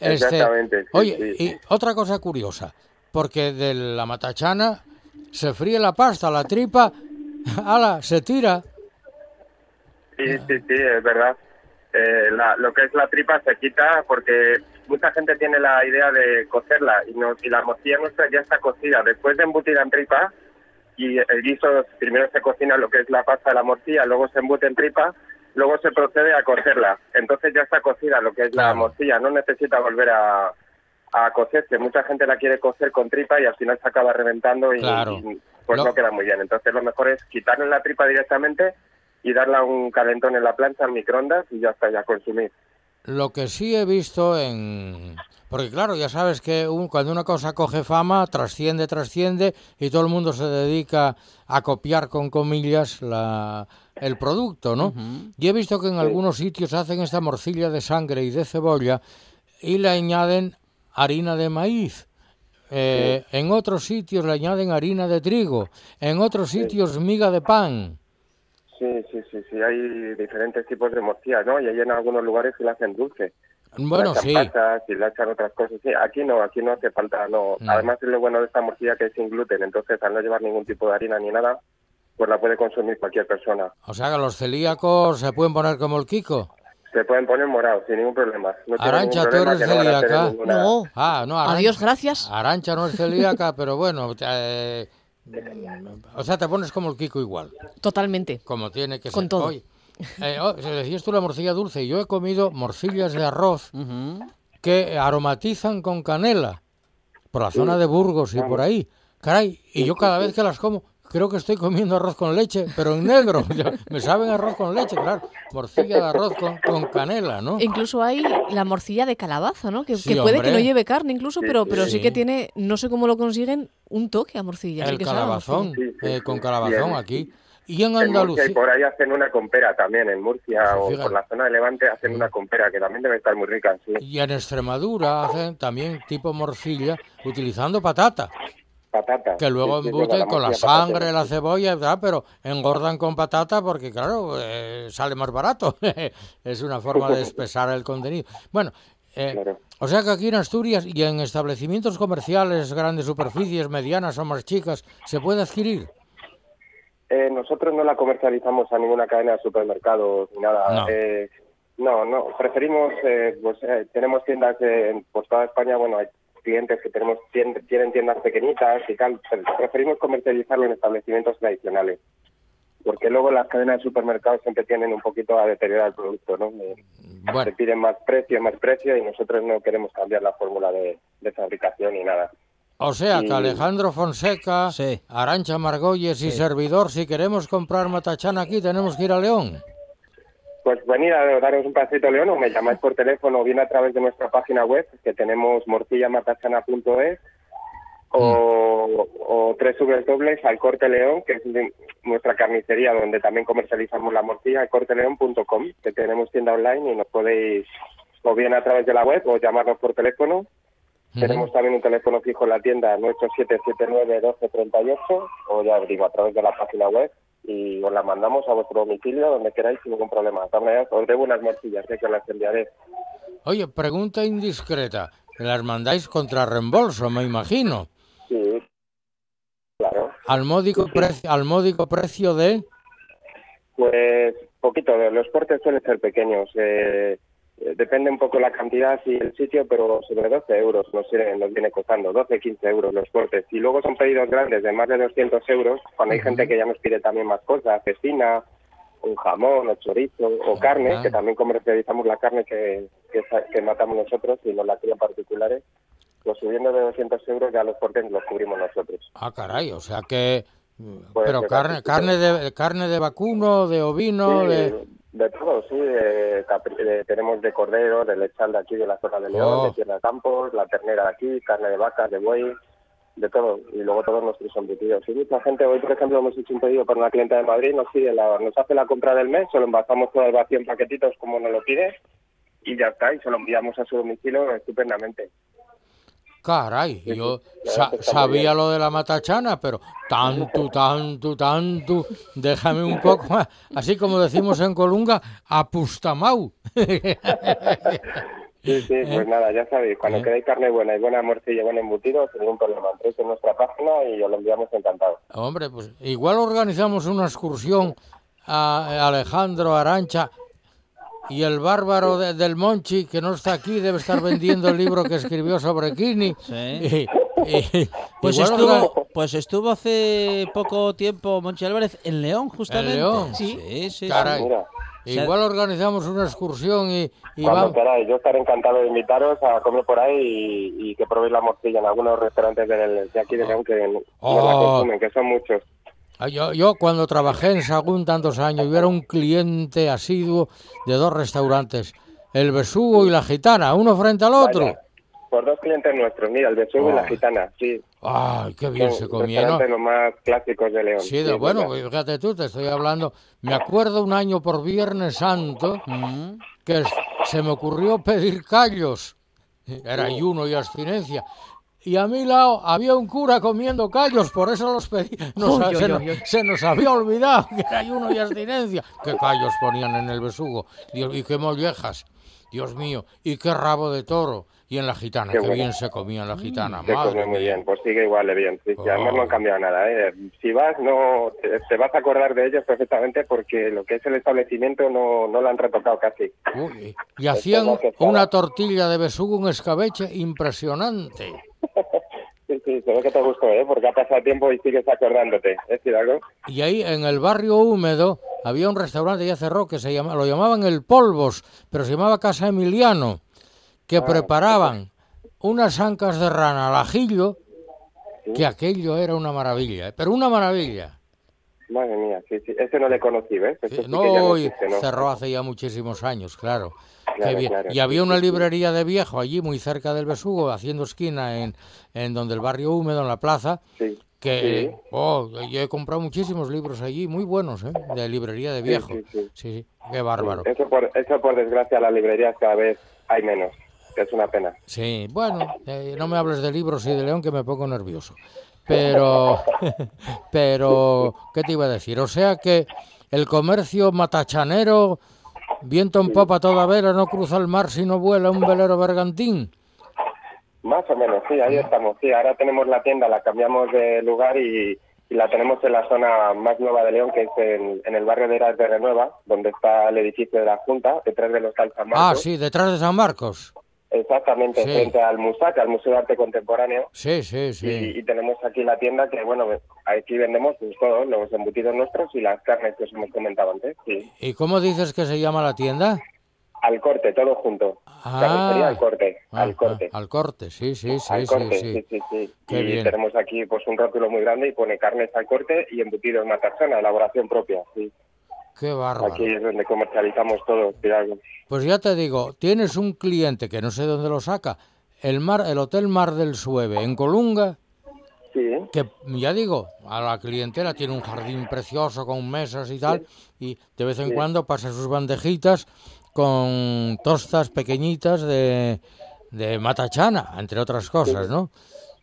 Este, Exactamente, oye, y otra cosa curiosa, porque de la matachana se fríe la pasta, la tripa, ala, se tira. Sí, sí, sí, es verdad. Eh, la- lo que es la tripa se quita porque mucha gente tiene la idea de cocerla y, no, y la morcilla nuestra ya está cocida. Después de embutida en tripa y el guiso, primero se cocina lo que es la pasta de la morcilla, luego se embute en tripa, luego se procede a cocerla. Entonces ya está cocida lo que es la morcilla, no necesita volver a, a cocerse. Mucha gente la quiere cocer con tripa y al final se acaba reventando y, Claro. y, pues Lo- no queda muy bien. Entonces lo mejor es quitarle la tripa directamente y darle un calentón en la plancha en microondas y ya está, ya consumir. Lo que sí he visto en Porque claro, ya sabes que un- cuando una cosa coge fama, trasciende, trasciende y todo el mundo se dedica a copiar con comillas la, el producto, ¿no? Y he visto que en algunos sitios hacen esta morcilla de sangre y de cebolla y le añaden harina de maíz. Eh, En otros sitios le añaden harina de trigo, en otros sitios miga de pan. Sí, sí, sí, sí, hay diferentes tipos de morcillas, ¿no? Y hay en algunos lugares que la hacen dulce. Bueno, echan sí. pasas y le echan otras cosas. Sí, aquí no, aquí no hace falta, no. No. Además es lo bueno de esta morcilla que es sin gluten, entonces al no llevar ningún tipo de harina ni nada, pues la puede consumir cualquier persona. O sea que los celíacos se pueden poner como el Kiko. Se pueden poner morados sin ningún problema. No Arancha, ningún tú problema eres no celíaca. ninguna- No. Ah, no, Arancha. Adiós, gracias. Arancha no es celíaca, pero bueno, eh, o sea, te pones como el Kiko igual, Totalmente. como tiene que ser. Con todo. Oye, eh, oh, si decías tú la morcilla dulce, yo he comido morcillas de arroz que aromatizan con canela por la zona de Burgos y por ahí. Caray, y yo cada vez que las como creo que estoy comiendo arroz con leche, pero en negro. Me saben arroz con leche, claro. Morcilla de arroz con, con canela, ¿no? Incluso hay la morcilla de calabaza, ¿no? Que, Sí, que puede que no hombre. lleve carne incluso, pero, sí, pero sí. sí. que tiene, no sé cómo lo consiguen, un toque a morcilla. El que calabazón. Sí, eh, con calabazón Bien. aquí. Y en En Murcia y Andalucía. por ahí hacen una compera también, en Murcia Sí, o fíjate. por la zona de Levante hacen una compera que también debe estar muy rica, sí. Y en Extremadura hacen también tipo morcilla utilizando patata, Que luego embuten con la sangre, la cebolla, tal, pero engordan con patata porque, claro, eh, sale más barato. es una forma de espesar el contenido. Bueno, eh, Claro. o sea que aquí en Asturias y en establecimientos comerciales, grandes superficies, medianas o más chicas, se puede adquirir. Eh, nosotros no la comercializamos a ninguna cadena de supermercados ni nada. No. Eh, no, no, preferimos, eh, pues eh, tenemos tiendas eh, por toda España, bueno, hay clientes que tenemos tien- tienen tiendas pequeñitas y tal, pero preferimos comercializarlo en establecimientos tradicionales. Porque luego las cadenas de supermercados siempre tienen un poquito a deteriorar el producto, ¿no? Eh, Bueno, Se piden más precio, más precio y nosotros no queremos cambiar la fórmula de, de fabricación ni nada. o sea que Alejandro Fonseca, Sí. Arancha Margolles y servidor, si queremos comprar matachán aquí, tenemos que ir a León. Pues venir a daros un pasito León o me llamáis por teléfono o bien a través de nuestra página web que tenemos morcillamatachana.es o, o tres dobles al Corte León, que es de nuestra carnicería donde también comercializamos la morcilla, corteleón.com, que tenemos tienda online y nos podéis o bien a través de la web o llamarnos por teléfono. Tenemos también un teléfono fijo en la tienda 987791238 o ya os digo a través de la página web y os la mandamos a vuestro domicilio donde queráis sin ningún problema. Os debo unas morcillas eh, que las enviaré. Oye, pregunta indiscreta. Las mandáis contra reembolso, me imagino. Sí, claro. Al módico, precio, al módico precio de... Pues poquito, los portes suelen ser pequeños. eh, eh, depende un poco la cantidad y el sitio, pero sobre 12 euros nos, viene- nos viene costando, 12, 15 euros los portes. Y luego son pedidos grandes de más de 200 euros, cuando hay gente que ya nos pide también más cosas, cecina, un jamón o chorizo o carne, que también comercializamos la carne que, que, que matamos nosotros y nos la crían particulares. Pues subiendo de 200 euros ya los portes los cubrimos nosotros. Ah, caray, o sea que... Puede Pero carne, carne de carne de vacuno, de ovino, Sí, de... de todo, sí. de de- tenemos de cordero, de lechal de aquí, de la zona de León, Oh. de Tierra de Campos, la ternera de aquí, carne de vaca, de buey, de todo. Y luego todos nuestros embutidos. Y mucha gente, hoy por ejemplo hemos hecho un pedido para una clienta de Madrid, nos pide la, nos hace la compra del mes, se lo envasamos todo el vacío en paquetitos como nos lo pide y ya está, y se lo enviamos a su domicilio estupendamente. Caray, yo sa- sabía lo de la matachana, pero tanto, tanto, tanto, déjame un poco más, así como decimos en Colunga, apustamau. Sí, sí, pues nada, ya sabéis, cuando Eh. queráis carne buena y buena morcilla y buen embutido, sin ningún problema, entréis en nuestra página y os lo enviamos encantado. Hombre, pues igual organizamos una excursión a Alejandro Arancha y el bárbaro de- del Monchi, que no está aquí, debe estar vendiendo el libro que escribió sobre Kini. Sí. Y- y- Pues igual estuvo, pues estuvo hace poco tiempo Monchi Álvarez en León, justamente. León? Sí, sí, sí. Caray. Mira, Igual organizamos una excursión y, y cuando vamos. queráis, yo estaré encantado de invitaros a comer por ahí y, y que probéis la morcilla en algunos restaurantes de aquí de León que no la Oh. consumen, que son muchos. Ah, Yo, yo cuando trabajé en Sagún tantos años, yo era un cliente asiduo de dos restaurantes, el Besugo y la Gitana, uno frente al otro. Vaya. por dos clientes nuestros, mira, el besugo y la gitana, sí. Ay, qué bien Son se comía, ¿no? los más clásicos de León. Sí, de- bueno, ¿verdad? pues fíjate tú, te estoy hablando. Me acuerdo un año por Viernes Santo que s- se me ocurrió pedir callos. Era ayuno y abstinencia. Y a mi lado había un cura comiendo callos, por eso los pedí. Nos- se, uy, uy. se nos había olvidado que era ayuno y abstinencia. ¿Qué callos ponían en el besugo? Dios, y qué mollejas. Dios mío, y qué rabo de toro. Y en la gitana, Qué qué, bueno. bien se comía en la gitana. Se madre come muy mía. bien, pues sigue igual de bien. Sí, sí, además Oh. no han cambiado nada. ¿eh? Si vas, no te, te vas a acordar de ellos perfectamente porque lo que es el establecimiento no, no lo han retocado casi. Uy, y hacían que una tortilla de besugo, un escabeche impresionante. Sí, sí, se ve que te gustó, ¿eh? porque ha pasado tiempo y sigues acordándote. ¿Es algo? Y ahí en el barrio húmedo había un restaurante ya cerró que se llama, lo llamaban el Polvos, pero se llamaba Casa Emiliano, que preparaban unas ancas de rana al ajillo, que aquello era una maravilla, ¿eh? pero una maravilla. Madre mía, sí, sí. Ese no le conocí, ¿ves? Sí que ya No, existe, ¿no? cerró hace ya muchísimos años, claro. Y había sí, una sí, sí. librería de viejo allí, muy cerca del Besugo, haciendo esquina en, en donde el barrio húmedo, en la plaza, Sí. que Sí. oh, yo he comprado muchísimos libros allí, muy buenos, ¿eh? de librería de Sí, viejo. sí, sí. sí, qué bárbaro. Eso por, eso por desgracia, las librerías cada vez hay menos. Que Es una pena. Sí, bueno, eh, no me hables de libros y de León que me pongo nervioso. Pero, pero, ¿qué te iba a decir? O sea que el comercio matachanero, viento en popa toda vela, no cruza el mar si no vuela un velero bergantín. Más o menos, sí, ahí estamos. Sí, ahora tenemos la tienda, la cambiamos de lugar y, y la tenemos en la zona más nueva de León, que es en, en el barrio de Eras de Renueva, donde está el edificio de la Junta, detrás de los San Ah, sí, detrás de San Marcos. Exactamente, Sí. frente al MUSAC, al Museo de Arte Contemporáneo. Sí, sí, sí. Y, y tenemos aquí la tienda que, bueno, aquí vendemos pues, todos los embutidos nuestros y las carnes que os hemos comentado antes. Sí. ¿Y cómo dices que se llama la tienda? Al corte, todo junto. Carnicería al corte, Ah, al corte. ah, al corte, sí, sí, sí, al sí, corte, sí. sí, sí, sí. Qué y bien. tenemos aquí pues un rótulo muy grande y pone carnes al corte y embutidos Matarjana, elaboración propia. Sí. Qué bárbaro. Aquí es donde comercializamos todo. Pues ya te digo, tienes un cliente que no sé dónde lo saca, el mar, el Hotel Mar del Sueve en Colunga, Sí. que ya digo, a la clientela tiene un jardín precioso con mesas y tal, y de vez en Sí. cuando pasa sus bandejitas con tostas pequeñitas de, de matachana, entre otras cosas, ¿no?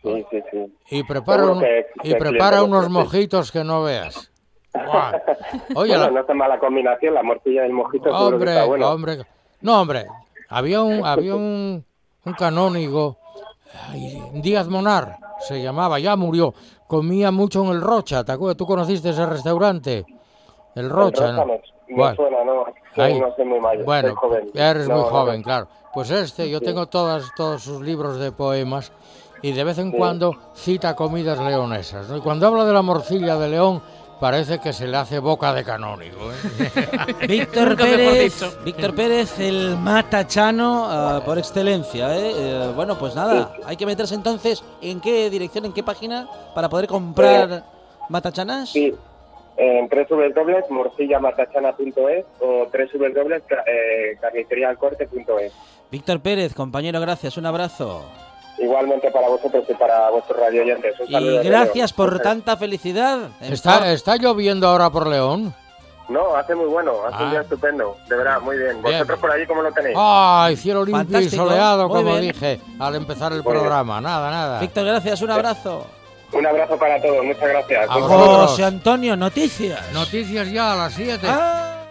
Sí, sí, sí. Y prepara, un- y prepara unos mojitos que no veas. Oye, bueno, la- no es mala combinación, la morcilla y el mojito que Hombre, está bueno. hombre. No, hombre. Había un, había un, un canónigo, Díaz Monar, se llamaba, ya murió. Comía mucho en el Rocha, ¿te acuerdas? ¿Tú conociste ese restaurante? El Rocha, El ¿no? Rocha me, me Bueno, suena, no, sí, ahí. no soy muy mayor, Bueno, soy joven. eres No, muy no, joven, no. claro. Pues este, yo Sí. tengo todas, todos sus libros de poemas y de vez en Sí. cuando cita comidas leonesas. Y cuando habla de la morcilla de León, parece que se le hace boca de canónigo. ¿eh? Víctor Pérez. Víctor Pérez, el matachano ah, por excelencia. ¿eh? Eh, bueno, pues nada, hay que meterse entonces en qué dirección, en qué página para poder comprar matachanas. Sí, en www.morcillamatachana.es o www.carniceriaalcorte.es. Víctor Pérez, compañero, gracias, un abrazo. Igualmente para vosotros y para vuestros radioyentes. Un Y gracias por tanta felicidad. ¿Está, ¿Está lloviendo ahora por León? No, hace muy bueno, hace Ah. un día estupendo, de verdad, muy bien. Bien. ¿Vosotros por allí cómo lo tenéis? ¡Ay, cielo limpio Fantástico, y soleado, muy como bien. dije al empezar el Muy bien. programa! Nada, nada. Víctor, gracias, un abrazo. Un abrazo para todos, muchas gracias. A. José Antonio, noticias. Noticias ya a las 7. Ah.